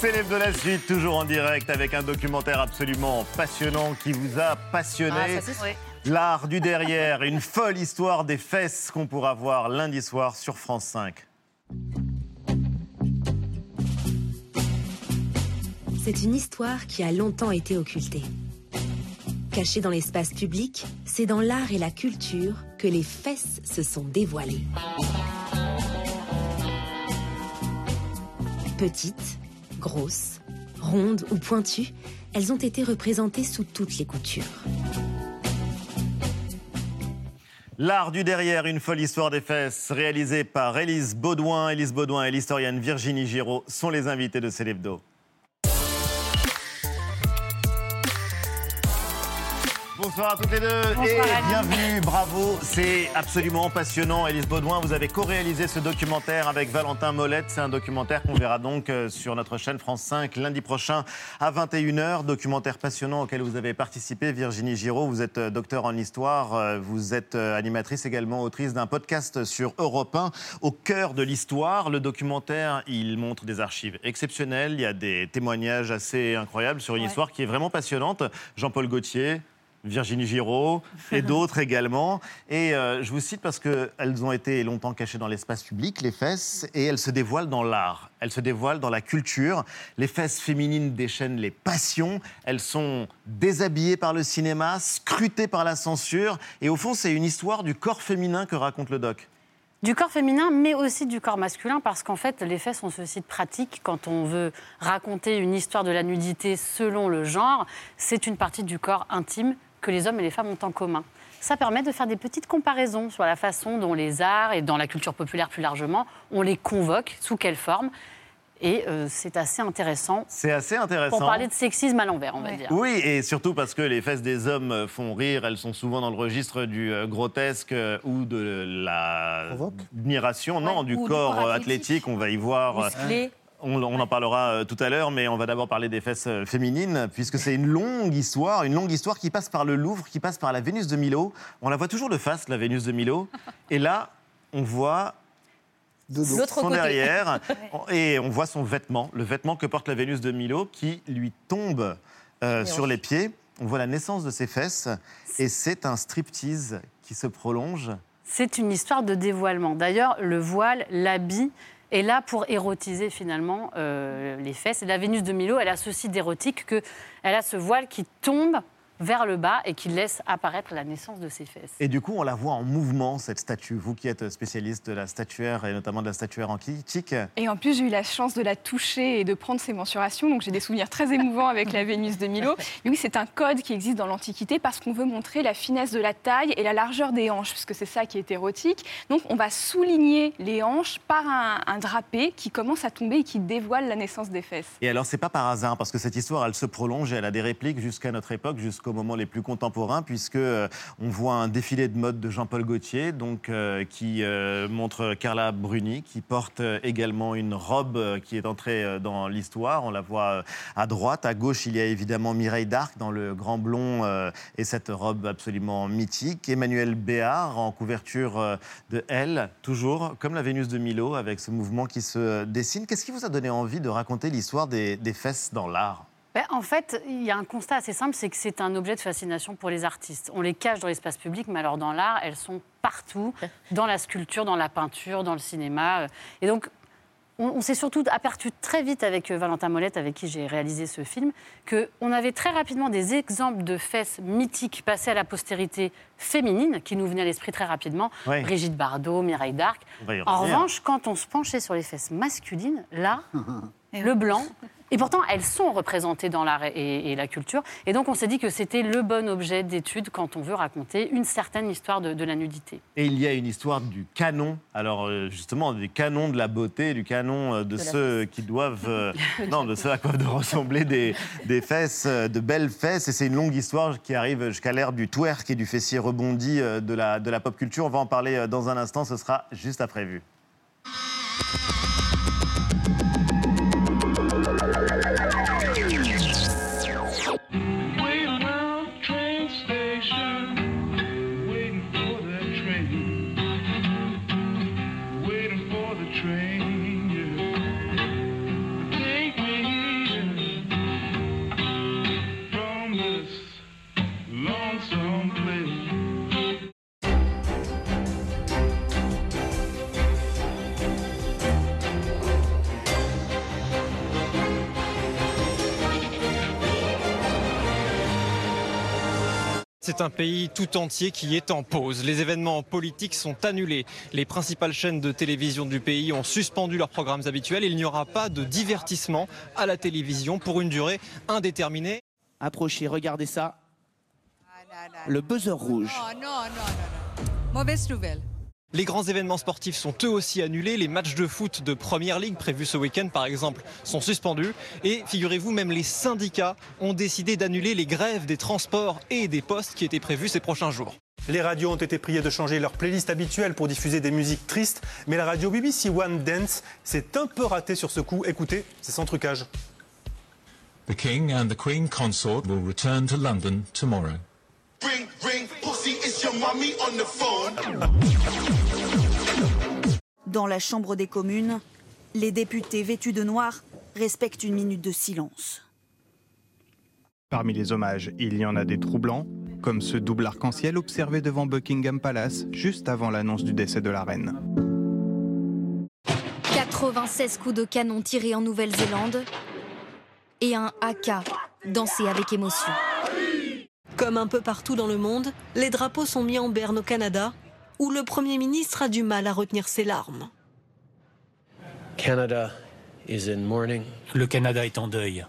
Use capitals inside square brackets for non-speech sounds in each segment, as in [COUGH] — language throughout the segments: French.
Célèbre de la suite, toujours en direct avec un documentaire absolument passionnant qui vous a passionné. Ah, L'art du derrière, une folle histoire des fesses qu'on pourra voir lundi soir sur France 5. C'est une histoire qui a longtemps été occultée. Cachée dans l'espace public, c'est dans l'art et la culture que les fesses se sont dévoilées. Petites, grosses, rondes ou pointues, elles ont été représentées sous toutes les coutures. L'art du derrière, une folle histoire des fesses, réalisée par Élise Baudouin. Élise Baudouin et l'historienne Virginie Giraud sont les invités de Célébdo. Bonsoir à toutes les deux et bienvenue, bravo, c'est absolument passionnant. Élise Baudouin, vous avez co-réalisé ce documentaire avec Valentin Molette. C'est un documentaire qu'on verra donc euh, sur notre chaîne France 5 lundi prochain à 21h. Documentaire passionnant auquel vous avez participé. Virginie Giraud, vous êtes euh, docteur en histoire, euh, vous êtes animatrice également, autrice d'un podcast sur Europe 1 au cœur de l'histoire. Le documentaire, il montre des archives exceptionnelles, il y a des témoignages assez incroyables sur une histoire qui est vraiment passionnante. Jean-Paul Gaultier, Virginie Giraud [LAUGHS] et d'autres également. Et euh, je vous cite parce qu'elles ont été longtemps cachées dans l'espace public, les fesses, et elles se dévoilent dans l'art, elles se dévoilent dans la culture. Les fesses féminines déchaînent les passions, elles sont déshabillées par le cinéma, scrutées par la censure, et au fond c'est une histoire du corps féminin que raconte le doc. Du corps féminin, mais aussi du corps masculin, parce qu'en fait, les fesses ont ce site pratique quand on veut raconter une histoire de la nudité selon le genre. C'est une partie du corps intime que les hommes et les femmes ont en commun. Ça permet de faire des petites comparaisons sur la façon dont les arts et dans la culture populaire plus largement, on les convoque, sous quelle forme. Et euh, c'est assez intéressant. C'est assez intéressant. Pour parler de sexisme à l'envers, on va dire. Oui, et surtout parce que les fesses des hommes font rire, elles sont souvent dans le registre du euh, grotesque euh, ou de l'admiration, non, du corps, athlétique. On va y voir on, en parlera euh, tout à l'heure, mais on va d'abord parler des fesses euh, féminines, puisque c'est une longue histoire, une longue histoire qui passe par le Louvre, qui passe par la Vénus de Milo. On la voit toujours de face, la Vénus de Milo. [LAUGHS] Et là, on voit son derrière, [LAUGHS] et on voit son vêtement, le vêtement que porte la Vénus de Milo, qui lui tombe euh, sur les pieds. On voit la naissance de ses fesses, et c'est un striptease qui se prolonge. C'est une histoire de dévoilement. D'ailleurs, le voile, l'habit, et là pour érotiser finalement euh, les fesses. Et la Vénus de Milo, elle a ceci d'érotique qu'elle a ce voile qui tombe vers le bas et qui laisse apparaître la naissance de ses fesses. Et du coup, on la voit en mouvement, cette statue. Vous qui êtes spécialiste de la statuaire et notamment de la statuaire antique. Et en plus, j'ai eu la chance de la toucher et de prendre ses mensurations, donc j'ai des souvenirs très émouvants avec la Vénus de Milo. [LAUGHS] Et oui, c'est un code qui existe dans l'Antiquité parce qu'on veut montrer la finesse de la taille et la largeur des hanches, puisque c'est ça qui est érotique. Donc on va souligner les hanches par un, drapé qui commence à tomber et qui dévoile la naissance des fesses. Et alors, c'est pas par hasard, parce que cette histoire, elle se prolonge et elle a des répliques jusqu'à notre époque, jusqu'au aux moments les plus contemporains, puisque euh, on voit un défilé de mode de Jean-Paul Gaultier, donc euh, qui euh, montre Carla Bruni, qui porte également une robe qui est entrée dans l'histoire. On la voit à droite, à gauche, il y a évidemment Mireille d'Arc dans le grand blond et cette robe absolument mythique. Emmanuel Béard en couverture de Elle, toujours comme la Vénus de Milo, avec ce mouvement qui se dessine. Qu'est-ce qui vous a donné envie de raconter l'histoire des fesses dans l'art? Ben, en fait, il y a un constat assez simple, c'est que c'est un objet de fascination pour les artistes. On les cache dans l'espace public, mais alors dans l'art, elles sont partout, [LAUGHS] dans la sculpture, dans la peinture, dans le cinéma. Et donc, on, s'est surtout aperçu très vite avec euh, Valentin Molette, avec qui j'ai réalisé ce film, qu'on avait très rapidement des exemples de fesses mythiques passées à la postérité féminine, qui nous venaient à l'esprit très rapidement. Brigitte Bardot, Mireille d'Arc. En revanche, quand on se penchait sur les fesses masculines, là, [LAUGHS] le blanc, [LAUGHS] et pourtant, elles sont représentées dans l'art et, la culture. Et donc, on s'est dit que c'était le bon objet d'étude quand on veut raconter une certaine histoire de, la nudité. Et il y a une histoire du canon. Alors, euh, justement, du canon de la beauté, du canon euh, de, ceux qui doivent. Euh, [LAUGHS] non, de ceux à quoi doivent ressembler des, des fesses, de belles fesses. Et c'est une longue histoire qui arrive jusqu'à l'ère du twerk et du fessier rebondi de la, de la pop culture. On va en parler dans un instant. Ce sera juste après vue. C'est un pays tout entier qui est en pause. Les événements politiques sont annulés. Les principales chaînes de télévision du pays ont suspendu leurs programmes habituels. Il n'y aura pas de divertissement à la télévision pour une durée indéterminée. Approchez, regardez ça. Le buzzer rouge. Non, non, non, non. Mauvaise nouvelle. Les grands événements sportifs sont eux aussi annulés. Les matchs de foot de Première Ligue prévus ce week-end, par exemple, sont suspendus. Et figurez-vous, même les syndicats ont décidé d'annuler les grèves des transports et des postes qui étaient prévues ces prochains jours. Les radios ont été priées de changer leur playlist habituelle pour diffuser des musiques tristes, mais la radio BBC One Dance s'est un peu ratée sur ce coup. Écoutez, c'est sans trucage. The King and the Queen Consort will return to London tomorrow. Dans la Chambre des communes, les députés vêtus de noir respectent une minute de silence. Parmi les hommages, il y en a des troublants, comme ce double arc-en-ciel observé devant Buckingham Palace juste avant l'annonce du décès de la reine. 96 coups de canon tirés en Nouvelle-Zélande et un AK dansé avec émotion. Comme un peu partout dans le monde, les drapeaux sont mis en berne au Canada, où le Premier ministre a du mal à retenir ses larmes. Canada is in mourning. Le Canada est en deuil.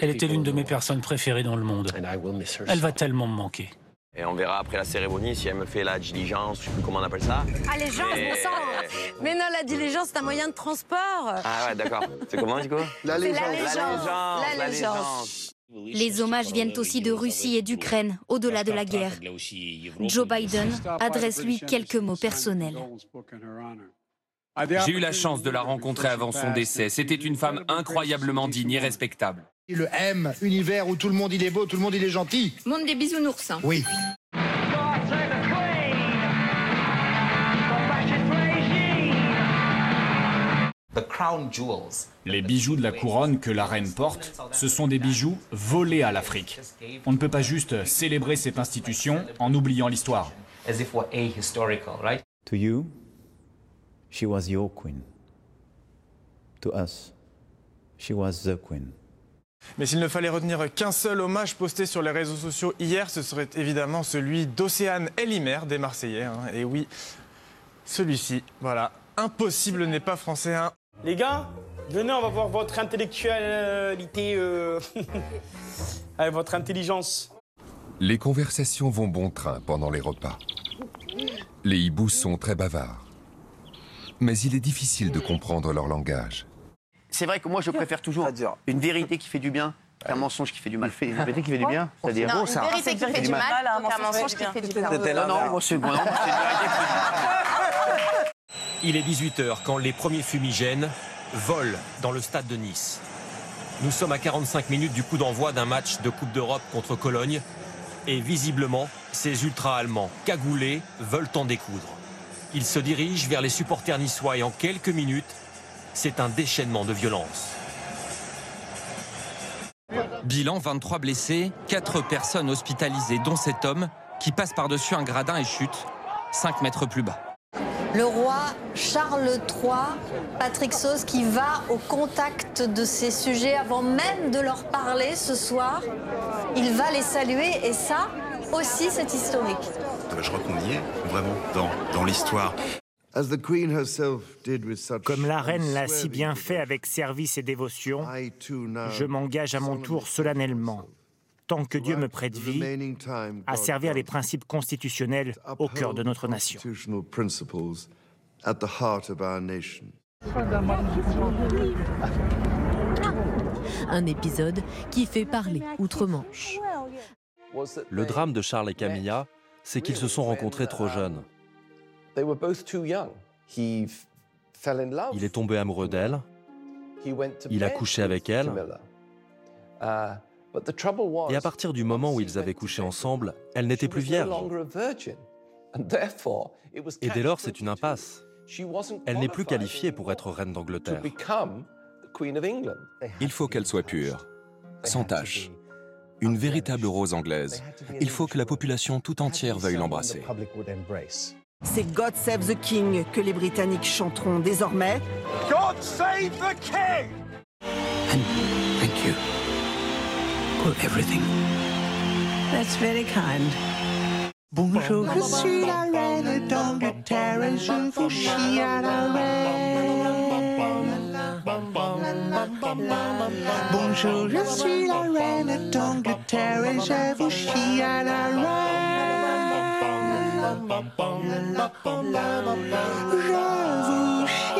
Elle était l'une de mes personnes préférées dans le monde. Elle va tellement me manquer. Et on verra après la cérémonie si elle me fait la diligence, je sais plus comment on appelle ça. Allégeance, Mais- bon sang Mais non, la diligence, c'est un moyen de transport Ah ouais, d'accord. C'est comment, du coup L'allégeance. L'allégeance. L'allégeance. Les hommages viennent aussi de Russie et d'Ukraine, au-delà de la guerre. Joe Biden adresse lui quelques mots personnels. J'ai eu la chance de la rencontrer avant son décès. C'était une femme incroyablement digne et respectable. Le M, univers où tout le monde il est beau, tout le monde il est gentil. Monde des bisounours. Oui. Les bijoux de la couronne que la reine porte, ce sont des bijoux volés à l'Afrique. On ne peut pas juste célébrer cette institution en oubliant l'histoire. To you, she was your queen. To us, she was the queen. Mais s'il ne fallait retenir qu'un seul hommage posté sur les réseaux sociaux hier, ce serait évidemment celui d'Océane Elimer des Marseillais. hein. Et oui, celui-ci, voilà. Impossible n'est pas français. hein. Les gars, venez, on va voir votre intellectualité, euh, [LAUGHS] avec votre intelligence. Les conversations vont bon train pendant les repas. Les hiboux sont très bavards. Mais il est difficile de comprendre leur langage. C'est vrai que moi, je préfère toujours une vérité qui fait du bien qu'un mensonge qui fait du mal. Une vérité qui fait du bien, c'est-à-dire Non, bon, ça. une vérité qui fait du mal, un mensonge qui fait du bien. Non, non, moi, c'est bon, non, moi, c'est une vérité qui fait du mal. Il est 18h quand les premiers fumigènes volent dans le stade de Nice. Nous sommes à 45 minutes du coup d'envoi d'un match de Coupe d'Europe contre Cologne. Et visiblement, ces ultra-allemands cagoulés veulent en découdre. Ils se dirigent vers les supporters niçois et en quelques minutes, c'est un déchaînement de violence. Bilan 23 blessés, 4 personnes hospitalisées, dont cet homme qui passe par-dessus un gradin et chute 5 mètres plus bas. Le roi Charles III, Patrick Sauce, qui va au contact de ces sujets avant même de leur parler ce soir. Il va les saluer et ça aussi c'est historique. Je crois qu'on y est, vraiment, dans, dans l'histoire. Comme la reine l'a si bien fait avec service et dévotion, je m'engage à mon tour solennellement, tant que Dieu me prête vie, à servir les principes constitutionnels au cœur de notre nation. Un épisode qui fait parler outre-Manche. Le drame de Charles et Camilla, c'est qu'ils se sont rencontrés trop jeunes. Il est tombé amoureux d'elle, il a couché avec elle, et à partir du moment où ils avaient couché ensemble, elle n'était plus vierge. Et dès lors, c'est une impasse. Elle n'est plus qualifiée pour être reine d'Angleterre. Il faut qu'elle soit pure, sans tache. Une véritable rose anglaise. Il faut que la population tout entière veuille l'embrasser. C'est God Save the King que les Britanniques chanteront désormais. God save the king you for everything. That's very kind. Bonjour, je suis la reine d'Angleterre et je vous chie à la Bonjour, je suis la reine d'Angleterre et je vous chie à la Je vous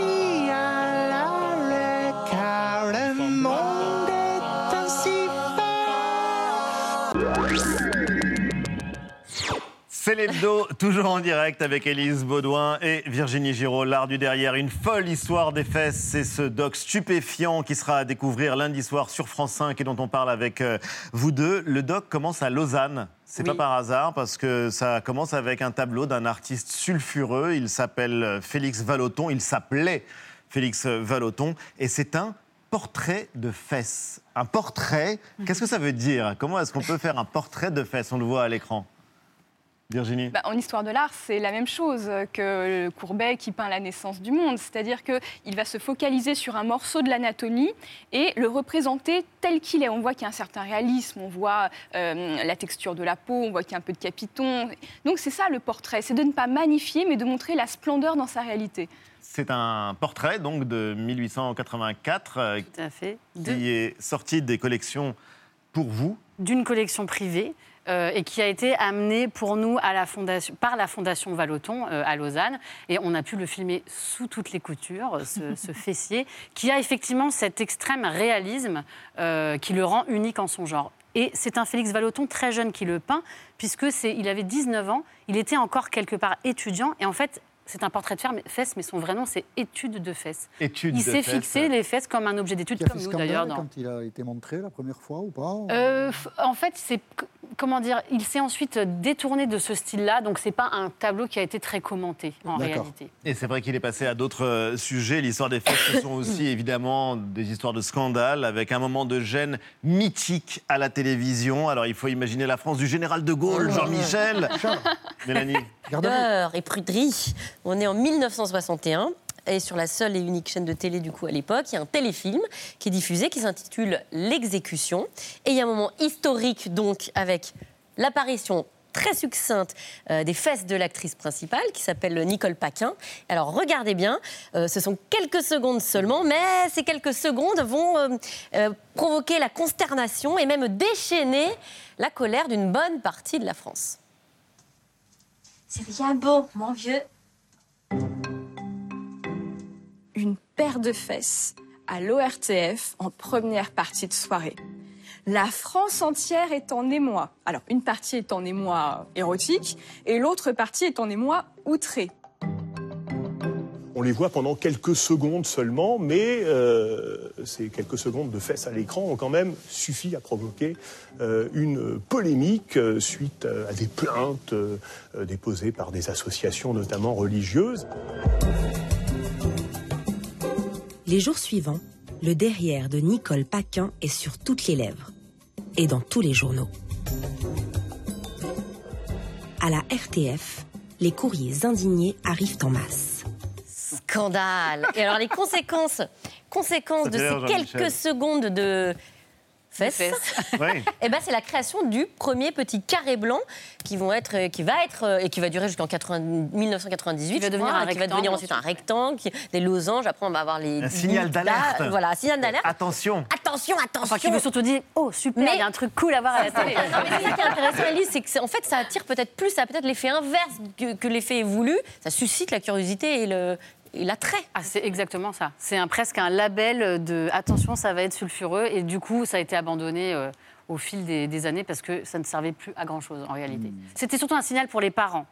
C'est l'hebdo, toujours en direct avec Élise Baudouin et Virginie Giraud, l'art du derrière. Une folle histoire des fesses, c'est ce doc stupéfiant qui sera à découvrir lundi soir sur France 5 et dont on parle avec euh, vous deux. Le doc commence à Lausanne. C'est pas par hasard parce que ça commence avec un tableau d'un artiste sulfureux. Il s'appelle euh, Félix Vallotton. Il s'appelait Félix Vallotton et c'est un portrait de fesses. Un portrait, qu'est-ce que ça veut dire? Comment est-ce qu'on peut faire un portrait de fesses? On le voit à l'écran. Virginie Bah, en histoire de l'art, c'est la même chose que Courbet qui peint la naissance du monde. C'est-à-dire qu'il va se focaliser sur un morceau de l'anatomie et le représenter tel qu'il est. On voit qu'il y a un certain réalisme, on voit euh, la texture de la peau, on voit qu'il y a un peu de capiton. Donc c'est ça le portrait, c'est de ne pas magnifier mais de montrer la splendeur dans sa réalité. C'est un portrait donc de 1884 euh, Tout à fait. qui est sorti des collections pour vous. D'une collection privée. Euh, et qui a été amené pour nous à la fondation, par la Fondation Vallotton euh, à Lausanne. Et on a pu le filmer sous toutes les coutures, ce, ce [LAUGHS] fessier, qui a effectivement cet extrême réalisme euh, qui le rend unique en son genre. Et c'est un Félix Vallotton très jeune qui le peint, puisque c'est, il avait 19 ans, il était encore quelque part étudiant, et en fait, c'est un portrait de fesses, mais son vrai nom, c'est étude de fesses. Étude il s'est fixé les fesses comme un objet d'étude, comme nous d'ailleurs. dans- quand il a été montré la première fois ou pas euh, en fait, c'est comment dire, il s'est ensuite détourné de ce style-là, donc c'est pas un tableau qui a été très commenté en réalité. Et c'est vrai qu'il est passé à d'autres euh, sujets. L'histoire des fesses, ce sont [COUGHS] aussi évidemment des histoires de scandale, avec un moment de gêne mythique à la télévision. Alors il faut imaginer la France du général de Gaulle, Jean-Michel. Mélanie. Pudeur et pruderie. On est en 1961 et sur la seule et unique chaîne de télé du coup à l'époque, il y a un téléfilm qui est diffusé qui s'intitule L'exécution. Et il y a un moment historique donc avec l'apparition très succincte euh, des fesses de l'actrice principale qui s'appelle Nicole Paquin. Alors regardez bien, euh, ce sont quelques secondes seulement, mais ces quelques secondes vont euh, provoquer la consternation et même déchaîner la colère d'une bonne partie de la France. C'est bien beau, mon vieux. une paire de fesses à l'ORTF en première partie de soirée. La France entière est en émoi. Alors, une partie est en émoi érotique et l'autre partie est en émoi outré. On les voit pendant quelques secondes seulement, mais euh, ces quelques secondes de fesses à l'écran ont quand même suffi à provoquer euh, une polémique euh, suite à des plaintes déposées par des associations, notamment religieuses. Les jours suivants, le derrière de Nicole Paquin est sur toutes les lèvres et dans tous les journaux. À la RTF, les courriers indignés arrivent en masse. Scandale. Et alors les conséquences, conséquences de ces quelques secondes de fesses, [LAUGHS] Oui. eh ben, c'est la création du premier petit carré blanc qui, vont être, euh, qui va être euh, et qui va durer jusqu'en 80 1998. Qui va devenir crois, un et qui va rectangle devenir ensuite un rectangle, qui- des losanges. Après, on va avoir les Un signal d'alerte. Là, Voilà, un signal d'alerte. Attention. Attention, attention. Enfin, qui veut surtout dire Oh, super, il y a un truc cool à voir à la télé. Mais c'est ça qui est intéressant, Elise, c'est que c'est- en fait, ça attire peut-être plus, ça a peut-être l'effet inverse que, que l'effet voulu. Ça suscite la curiosité et le et l'attrait. Ah, c'est exactement ça. C'est un, presque un label de attention, ça va être sulfureux. Et du coup, ça a été abandonné euh, au fil des, des années parce que ça ne servait plus à grand chose en réalité. C'était surtout un signal pour les parents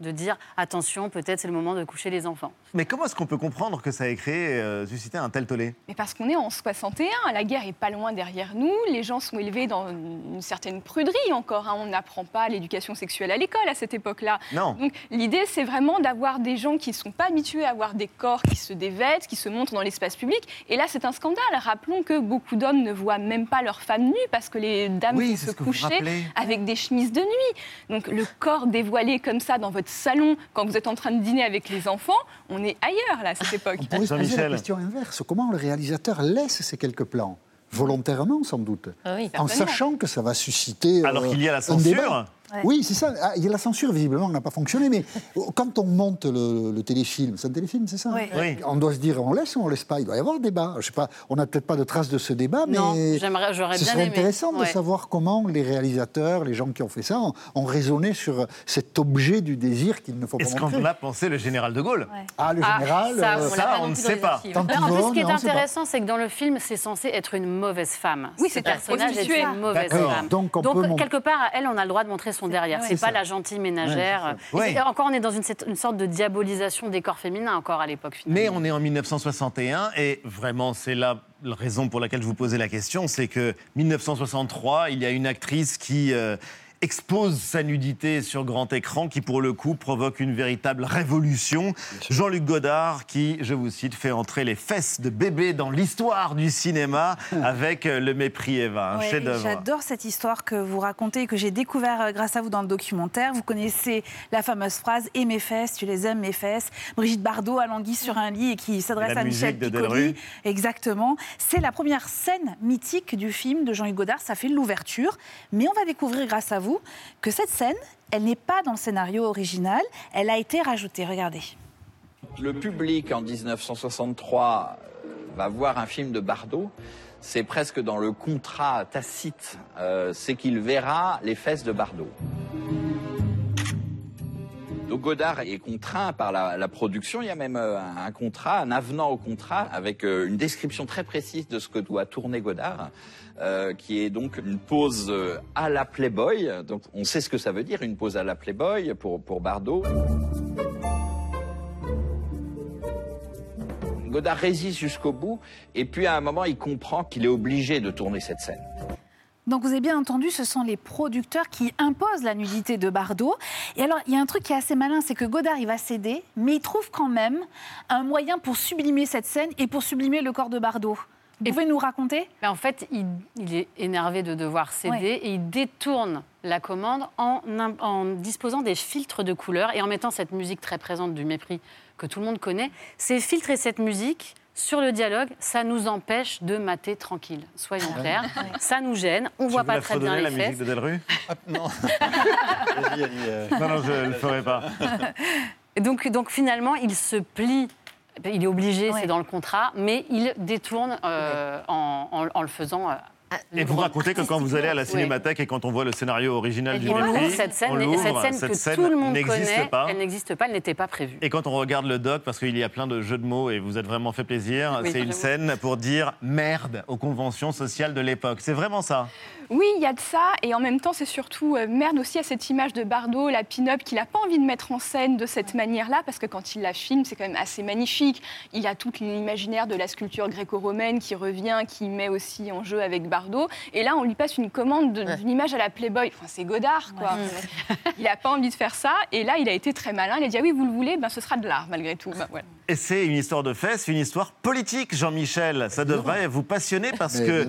de dire attention, peut-être c'est le moment de coucher les enfants. Mais comment est-ce qu'on peut comprendre que ça ait créé, euh, suscité un tel tollé? Mais parce qu'on est en 61, la guerre est pas loin derrière nous, les gens sont élevés dans une certaine pruderie encore. hein. On n'apprend pas l'éducation sexuelle à l'école à cette époque-là. Non. Donc l'idée, c'est vraiment d'avoir des gens qui ne sont pas habitués à avoir des corps qui se dévêtent, qui se montrent dans l'espace public. Et là, c'est un scandale. Rappelons que beaucoup d'hommes ne voient même pas leurs femmes nues parce que les dames Oui, vont c'est se rappelez. avec des chemises de nuit. Donc le corps dévoilé comme ça dans votre salon quand vous êtes en train de dîner avec les enfants, on est ailleurs là à cette époque. On pourrait se poser la question inverse. Comment le réalisateur laisse ces quelques plans? Volontairement sans doute, Ah oui, en sachant que ça va susciter. Alors euh, qu'il y a la un censure. Oui, c'est ça. Ah, il y a la censure, visiblement, n'a pas fonctionné. Mais [LAUGHS] quand on monte le, le téléfilm, c'est un téléfilm, c'est ça Oui. Oui. On doit se dire, on laisse ou on laisse pas? Il doit y avoir débat. Je sais pas, on n'a peut-être pas de traces de ce débat, mais Non, j'aimerais- ce bien serait aimé. intéressant de savoir comment les réalisateurs, les gens qui ont fait ça, ont, ont raisonné sur cet objet du désir qu'il ne faut pas Est-ce montrer. qu'on a pensé le général de Gaulle? Ah, le Ah, général, ça, euh, on on ne sait pas. en plus, ce qui est on intéressant, c'est que dans le film, c'est censé être une mauvaise femme. Oui, Ce c'est un personnage est une mauvaise D'accord. femme. Donc, on quelque part, à elle, on a le droit de montrer son derrière. Ouais, C'est pas ça. la gentille ménagère. Ouais, Et c'est- Encore, on est dans une, sorte de diabolisation des corps féminins encore à l'époque. Mais on est en 1961 et vraiment c'est là la raison pour laquelle je vous posais la question, c'est que 1963, il y a une actrice qui euh, expose sa nudité sur grand écran qui pour le coup provoque une véritable révolution. Jean-Luc Godard qui, je vous cite, fait entrer les fesses de bébé dans l'histoire du cinéma avec euh, Le mépris Eva, un Ouais, chef-d'œuvre. J'adore cette histoire que vous racontez et que j'ai découvert euh, grâce à vous dans le documentaire. Vous connaissez la fameuse phrase « Et mes fesses, tu les aimes, mes fesses ». Brigitte Bardot alangui sur un lit et qui s'adresse à Michel de Piccoli. Delru. Exactement. C'est la première scène mythique du film de Jean-Hugues Godard. Ça fait l'ouverture. Mais on va découvrir grâce à vous que cette scène, elle n'est pas dans le scénario original. Elle a été rajoutée. Regardez. Le public en 1963 va voir un film de Bardot. C'est presque dans le contrat tacite, euh, c'est qu'il verra les fesses de Bardot. Donc Godard est contraint par la, production. Il y a même euh, un, contrat, un avenant au contrat, avec euh, une description très précise de ce que doit tourner Godard, euh, qui est donc une euh, à la Playboy. Donc on sait ce que ça veut dire, une pose à la Playboy pour, pour Bardot. Godard résiste jusqu'au bout, et puis à un moment, il comprend qu'il est obligé de tourner cette scène. Donc vous avez bien entendu, ce sont les producteurs qui imposent la nudité de Bardot. Et alors, il y a un truc qui est assez malin, c'est que Godard, il va céder, mais il trouve quand même un moyen pour sublimer cette scène et pour sublimer le corps de Bardot. Vous pouvez nous raconter? Mais en fait, il, il est énervé de devoir céder Ouais. et il détourne la commande en, en disposant des filtres de couleurs et en mettant cette musique très présente du mépris que tout le monde connaît. Ces filtres et cette musique sur le dialogue, ça nous empêche de mater tranquille. Soyons Ah. clairs, ça nous gêne. On Tu voit pas très bien les la musique fesses. de Delru Non. [LAUGHS] Non, non, je ne le ferai pas. [LAUGHS] Donc, donc finalement, il se plie. Il est obligé, Ouais. c'est dans le contrat, mais il détourne euh, en, en- en le faisant. euh, Et vous racontez que quand vous allez à la cinémathèque et quand on voit le scénario original du l'ouvre cette scène, on cette scène cette que scène tout le monde n'existe connaît, pas. elle n'existe pas, elle n'était pas prévue. Et quand on regarde le doc, parce qu'il y a plein de jeux de mots et vous êtes vraiment fait plaisir, Oui, c'est une scène pour dire merde aux conventions sociales de l'époque. C'est vraiment ça. Oui, il y a de ça, et en même temps, c'est surtout euh, merde aussi à cette image de Bardot, la pin-up, qu'il n'a pas envie de mettre en scène de cette manière-là, parce que quand il la filme, c'est quand même assez magnifique. Il a tout l'imaginaire de la sculpture gréco-romaine qui revient, qui met aussi en jeu avec Bardot. Et là, on lui passe une commande de- d'une image à la Playboy. Enfin, c'est Godard, quoi. Il n'a pas envie de faire ça, et là, il a été très malin. Il a dit, ah oui, vous le voulez, ben, ce sera de l'art, malgré tout. Ben, voilà. Et c'est une histoire de fesses, une histoire politique, Jean-Michel. Ça devrait vous passionner parce que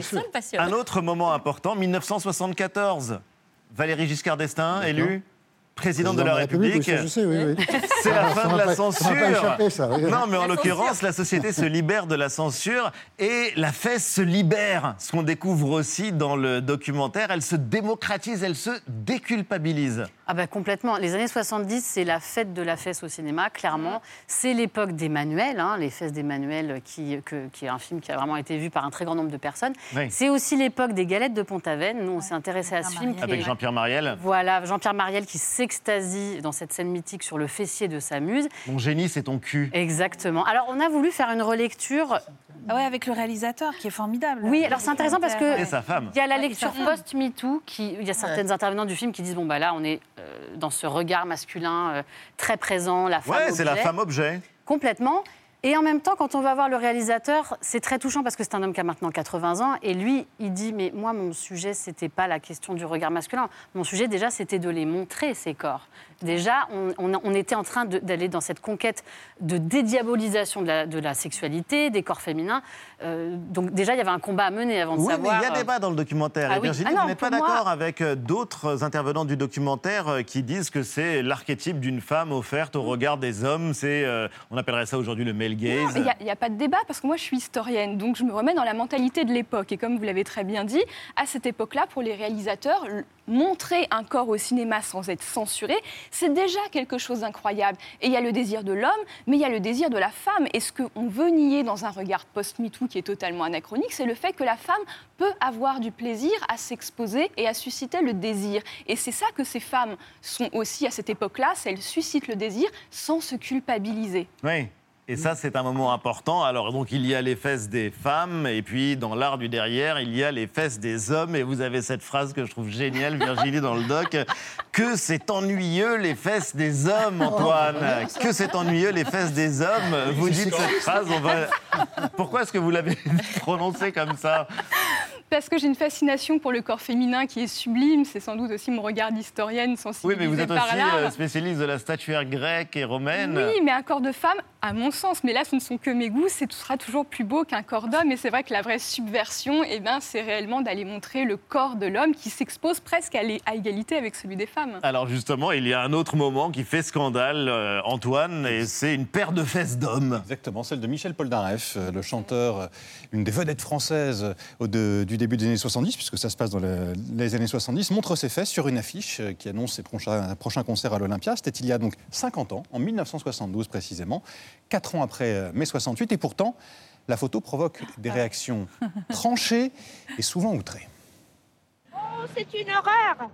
un autre moment important, 1974, Valéry Giscard d'Estaing, élu président de la République. oui, oui, oui. C'est la ça fin de la pas- ça m'a censure. pas échappé, ça, oui. Non, mais en l'occurrence, la société se libère de la censure et la fesse se libère. Ce qu'on découvre aussi dans le documentaire, elle se démocratise, elle se déculpabilise. Ah bah complètement. Les années 70, c'est la fête de la fesse au cinéma, clairement. C'est l'époque d'Emmanuel, hein, les fesses d'Emmanuel, qui, que- qui est un film qui a vraiment été vu par un très grand nombre de personnes. Oui. C'est aussi l'époque des galettes de Pont-Aven. Nous, on s'est intéressé à ce film. Avec est- Jean-Pierre Mariel. Voilà, Jean-Pierre Mariel qui s'extasie dans cette scène mythique sur le fessier de sa muse. Mon génie, c'est ton cul. Exactement. Alors, on a voulu faire une relecture. Ah ouais, avec le réalisateur qui est formidable. Oui, alors c'est intéressant parce que Et sa femme. il y a la Ouais, lecture post-MeToo, qui il y a certaines intervenants du film qui disent bon bah là on est euh, dans ce regard masculin euh, très présent, la femme Ouais, c'est la femme objet. Complètement. Et en même temps, quand on va voir le réalisateur, c'est très touchant parce que c'est un homme qui a maintenant 80 ans. Et lui, il dit Mais moi, mon sujet, c'était pas la question du regard masculin. Mon sujet, déjà, c'était de les montrer, ces corps. Déjà, on, on- on était en train d'aller dans cette conquête de dédiabolisation de la, de la sexualité, des corps féminins. Euh, donc, déjà, il y avait un combat à mener avant de Oui, savoir. mais il y a euh, débat dans le documentaire. Ah et oui. Virginie, Ah non, vous n'êtes pas moi- d'accord avec euh, d'autres intervenants du documentaire qui disent que c'est l'archétype d'une femme offerte au regard des hommes. C'est, euh, on appellerait ça aujourd'hui le male gaze. Il n'y a, pas de débat parce que moi je suis historienne, donc je me remets dans la mentalité de l'époque. Et comme vous l'avez très bien dit, à cette époque-là, pour les réalisateurs, montrer un corps au cinéma sans être censuré, c'est déjà quelque chose d'incroyable. Et il y a le désir de l'homme, mais il y a le désir de la femme. Et ce qu'on veut nier dans un regard post-MeToo qui est totalement anachronique, c'est le fait que la femme peut avoir du plaisir à s'exposer et à susciter le désir. Et c'est ça que ces femmes sont aussi à cette époque-là, c'est elles suscitent le désir sans se culpabiliser. Oui. Et ça, c'est un moment important. Alors, donc, il y a les fesses des femmes, et puis, dans l'art du derrière, il y a les fesses des hommes. Et vous avez cette phrase que je trouve géniale, Virginie, dans le doc. Que c'est ennuyeux, les fesses des hommes, Antoine. Que c'est ennuyeux, les fesses des hommes. Vous dites cette phrase, on va... Pourquoi est-ce que vous l'avez [LAUGHS] prononcée comme ça? Parce que j'ai une fascination pour le corps féminin qui est sublime. C'est sans doute aussi mon regard d'historienne sensibilisée Oui, mais vous êtes aussi euh, spécialiste de la statuaire grecque et romaine. Oui, mais un corps de femme, à mon sens, mais là ce ne sont que mes goûts, ce sera toujours plus beau qu'un corps d'homme. Et c'est vrai que la vraie subversion, eh ben, c'est réellement d'aller montrer le corps de l'homme qui s'expose presque à, à, égalité avec celui des femmes. Alors justement, il y a un autre moment qui fait scandale, euh, Antoine, et c'est une paire de fesses d'homme. Exactement, celle de Michel Polnareff, euh, le chanteur, une des vedettes françaises au de, du début des années 70, puisque ça se passe dans les années 70, montre ses fesses sur une affiche euh, qui annonce ses prochains, prochains concerts à l'Olympia. C'était il y a donc 50 ans, en 1972 précisément, 4 ans après euh, mai 68, et pourtant, la photo provoque des réactions [LAUGHS] tranchées et souvent outrées. Oh, c'est une horreur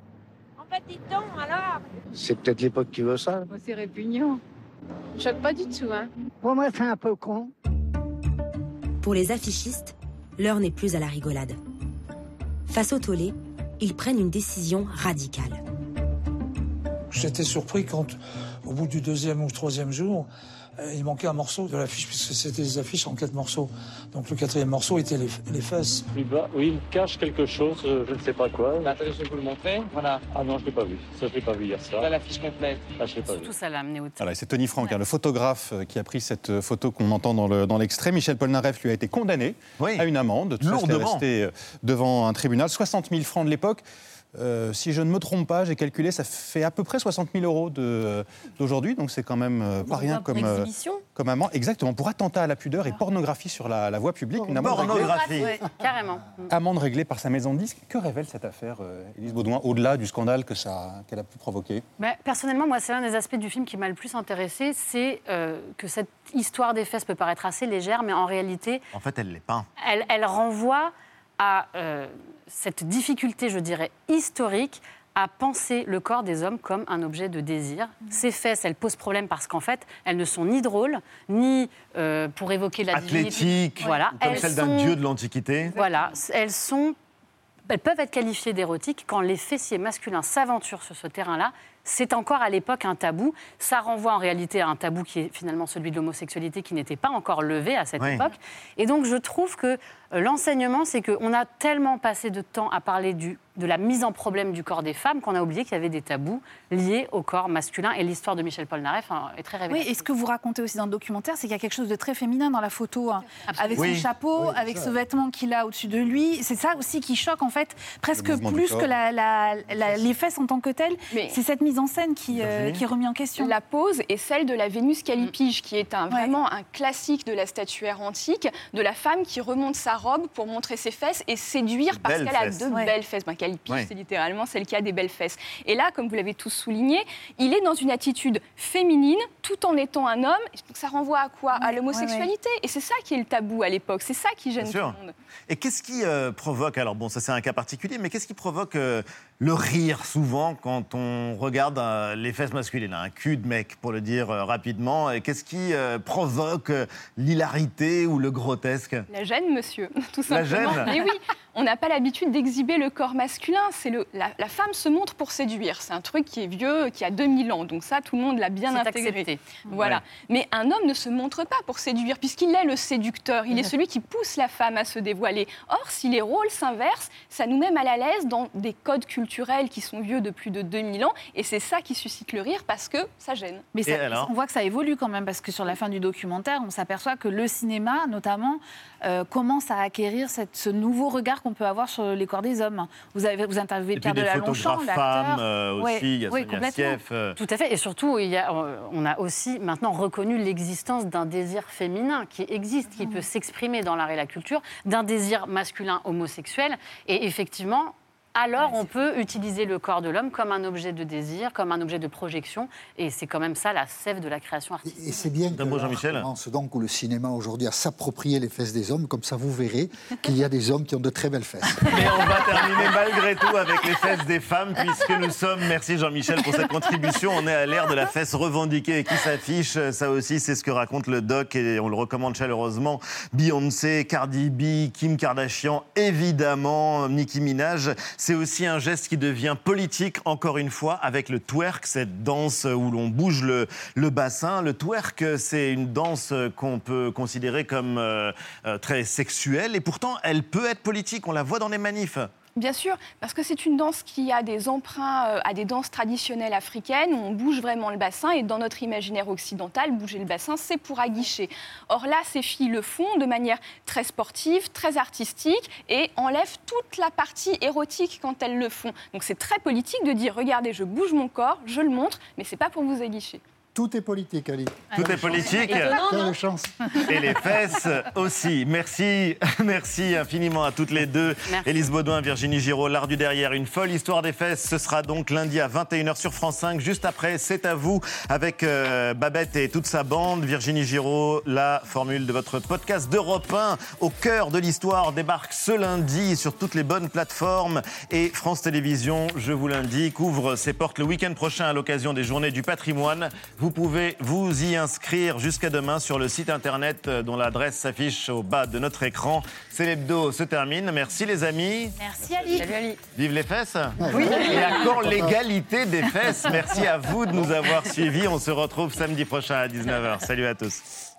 En fait, dites donc, alors C'est peut-être l'époque qui veut ça. oh, C'est répugnant. Choque pas du tout, hein Pour moi, c'est un peu con. Pour les affichistes, l'heure n'est plus à la rigolade. Face au tollé, ils prennent une décision radicale. J'étais surpris quand, au bout du deuxième ou troisième jour, il manquait un morceau de l'affiche, puisque c'était des affiches en quatre morceaux. Donc le quatrième morceau était les, les fesses. Oui, bah, oui, il cache quelque chose, euh, je ne sais pas quoi. Bah, attendez, je vais vous le montrer. Voilà. Ah non, je ne l'ai pas vu. Ça, je ne l'ai pas vu hier soir. Là, l'affiche complète. Ah, je l'ai pas Surtout vu. ça l'a amené au voilà, C'est Tony Franck, hein, le photographe euh, qui a pris cette photo qu'on entend dans l'extrait. Dans Michel Polnareff lui a été condamné oui. à une amende. Tout Lourdement. ça, resté devant un tribunal. 60 000 francs de l'époque. Euh, si je ne me trompe pas, j'ai calculé, ça fait à peu près 60 000 euros d'aujourd'hui, donc c'est quand même euh, pas rien comme, euh, comme amende. Exactement, pour attentat à la pudeur et pornographie sur la, la voie publique. Une amende pornographie. Ouais, carrément. Amende réglée par sa maison de disques. Que révèle cette affaire, Élise Baudouin, au-delà du scandale qu'elle qu a pu provoquer? Bah, Personnellement, moi, c'est un des aspects du film qui m'a le plus intéressé, c'est que cette histoire des fesses peut paraître assez légère, mais en réalité... En fait, elle l'est pas. Elle, elle renvoie à euh, cette difficulté, je dirais, historique à penser le corps des hommes comme un objet de désir. Ces fesses, elles posent problème parce qu'en fait, elles ne sont ni drôles, ni euh, pour évoquer la Athlétique, voilà. comme elles celle d'un sont- dieu de l'Antiquité. Voilà, elles sont... Elles peuvent être qualifiées d'érotiques quand les fessiers masculins s'aventurent sur ce terrain-là. C'est encore à l'époque un tabou. Ça renvoie en réalité à un tabou qui est finalement celui de l'homosexualité qui n'était pas encore levé à cette Oui. époque. Et donc je trouve que euh, l'enseignement, c'est qu'on a tellement passé de temps à parler du, de la mise en problème du corps des femmes qu'on a oublié qu'il y avait des tabous liés au corps masculin. Et l'histoire de Michel Polnareff hein, est très Oui, révélatrice. et ce que vous racontez aussi dans le documentaire, c'est qu'il y a quelque chose de très féminin dans la photo, hein, avec Oui. son chapeau, Oui, avec ça. ce vêtement qu'il a au-dessus de lui. C'est ça aussi qui choque, en fait, presque plus que la- la- la- les fesses en tant que telles. Mais- C'est cette mise en scène qui, euh, qui est remise en question. La pose est celle de la Vénus calipige, qui est un, vraiment un classique de la statuaire antique, de la femme qui remonte sa robe pour montrer ses fesses et séduire parce qu'elle a de Ouais. belles fesses. Ben, calipige, Ouais. c'est littéralement celle qui a des belles fesses. Et là, comme vous l'avez tous souligné, il est dans une attitude féminine tout en étant un homme. Donc ça renvoie à quoi? À l'homosexualité. Et c'est ça qui est le tabou à l'époque. C'est ça qui gêne Bien tout le monde. Et qu'est-ce qui euh, provoque, alors bon, ça c'est un cas particulier, mais qu'est-ce qui provoque euh, le rire souvent quand on regarde euh, les fesses masculines Un cul de mec, pour le dire euh, rapidement. Et qu'est-ce qui euh, provoque l'hilarité ou le grotesque? La gêne, monsieur, [LAUGHS] tout La simplement. gêne Mais oui, on n'a pas l'habitude d'exhiber le corps masculin. C'est la, la femme se montre pour séduire. C'est un truc qui est vieux, qui a 2000 ans. Donc ça, tout le monde l'a bien C'est intégré. accepté. Voilà. Ouais. Mais un homme ne se montre pas pour séduire, puisqu'il est le séducteur. Il est celui qui pousse la femme à se dévoiler. Or, si les rôles s'inversent, ça nous met mal à l'aise dans des codes culturels qui sont vieux de plus de 2000 ans. Et c'est ça qui suscite le rire parce que ça gêne. Mais ça- on voit que ça évolue quand même, parce que sur la fin du documentaire, on s'aperçoit que le cinéma, notamment, euh, commence à acquérir cette- ce nouveau regard regard qu'on peut avoir sur les corps des hommes. Vous avez vous interviewez Pierre des de la Longchamp, l'acteur. euh, aussi, Ouais, il y a oui, Sonia complètement. Sieff, euh, Tout à fait. Et surtout, il y a, euh, on a aussi maintenant reconnu l'existence d'un désir féminin qui existe, qui peut s'exprimer dans l'art et la culture, d'un désir masculin homosexuel. Et effectivement, alors on peut utiliser le corps de l'homme comme un objet de désir, comme un objet de projection. Et c'est quand même ça la sève de la création artistique. Et c'est bien que Jean-Michel. commence donc ou le cinéma aujourd'hui à s'approprier les fesses des hommes, comme ça vous verrez qu'il y a des hommes qui ont de très belles fesses. [LAUGHS] Mais on va terminer malgré tout avec les fesses des femmes, puisque nous sommes, merci Jean-Michel pour cette contribution, on est à l'ère de la fesse revendiquée et qui s'affiche. Ça aussi, c'est ce que raconte le doc et on le recommande chaleureusement. Beyoncé, Cardi B, Kim Kardashian, évidemment, Nicki Minaj. C'est aussi un geste qui devient politique, encore une fois, avec le twerk, cette danse où l'on bouge le, bassin. Le twerk, c'est une danse qu'on peut considérer comme euh, euh, très sexuelle et pourtant, elle peut être politique. On la voit dans les manifs. Bien sûr, parce que c'est une danse qui a des emprunts euh, à des danses traditionnelles africaines où on bouge vraiment le bassin et dans notre imaginaire occidental, bouger le bassin, c'est pour aguicher. Or là, ces filles le font de manière très sportive, très artistique et enlèvent toute la partie érotique quand elles le font. Donc c'est très politique de dire regardez, je bouge mon corps, je le montre, mais c'est pas pour vous aguicher. Tout est politique, Ali. Tout est politique. Quelle chance. Et les fesses aussi. Merci, [LAUGHS] merci infiniment à toutes les deux. Merci. Élise Baudouin, Virginie Giraud, l'art du derrière. Une folle histoire des fesses. Ce sera donc lundi à 21h sur France 5. Juste après, c'est à vous avec euh, Babette et toute sa bande. Virginie Giraud, la formule de votre podcast d'Europe 1 au cœur de l'histoire débarque ce lundi sur toutes les bonnes plateformes. Et France Télévisions, je vous l'indique, ouvre ses portes le week-end prochain à l'occasion des Journées du patrimoine. Vous pouvez vous y inscrire jusqu'à demain sur le site internet euh, dont l'adresse s'affiche au bas de notre écran. C'est l'hebdo se termine. Merci les amis. Merci Ali. Salut Ali. Vive les fesses. Oui. Et à quand l'égalité des fesses Merci à vous de nous avoir suivis. On se retrouve samedi prochain à 19h. Salut à tous.